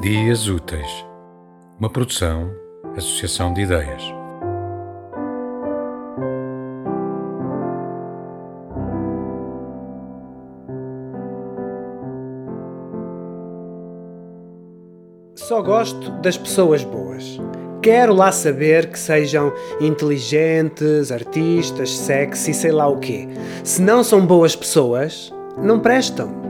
Dias Úteis, uma produção, associação de ideias. Só gosto das pessoas boas. Quero lá saber que sejam inteligentes, artistas, sexy, sei lá o quê. Se não são boas pessoas, não prestam.